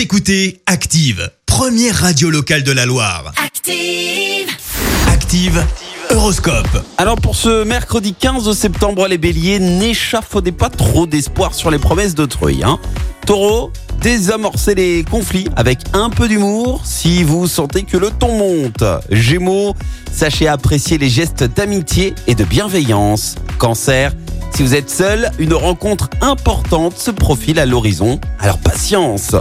Vous écoutez Active, première radio locale de la Loire. Active. Active, Horoscope. Alors pour ce mercredi 15 septembre, les béliers, n'échafaudez pas trop d'espoir sur les promesses d'autrui. Hein. Taureau, désamorcez les conflits avec un peu d'humour si vous sentez que le ton monte. Gémeaux, sachez apprécier les gestes d'amitié et de bienveillance. Cancer, si vous êtes seul, une rencontre importante se profile à l'horizon. Alors patience.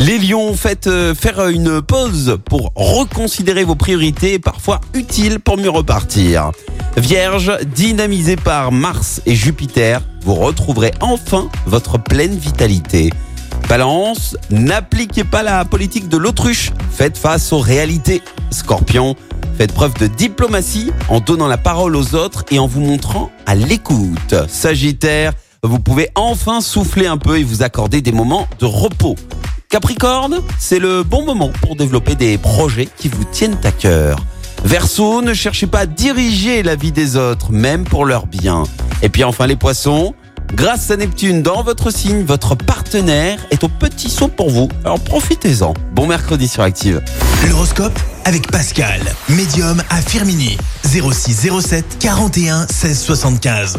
Les lions, faites euh, faire une pause pour reconsidérer vos priorités, parfois utiles pour mieux repartir. Vierge, dynamisé par Mars et Jupiter, vous retrouverez enfin votre pleine vitalité. Balance, n'appliquez pas la politique de l'autruche, faites face aux réalités. Scorpion, faites preuve de diplomatie en donnant la parole aux autres et en vous montrant à l'écoute. Sagittaire, vous pouvez enfin souffler un peu et vous accorder des moments de repos. Capricorne, c'est le bon moment pour développer des projets qui vous tiennent à cœur. Verseau, ne cherchez pas à diriger la vie des autres, même pour leur bien. Et puis enfin les poissons, grâce à Neptune dans votre signe, votre partenaire est au petit saut pour vous. Alors profitez-en. Bon mercredi sur Active. L'horoscope avec Pascal, médium à Firmini. 06 07 41 16 75.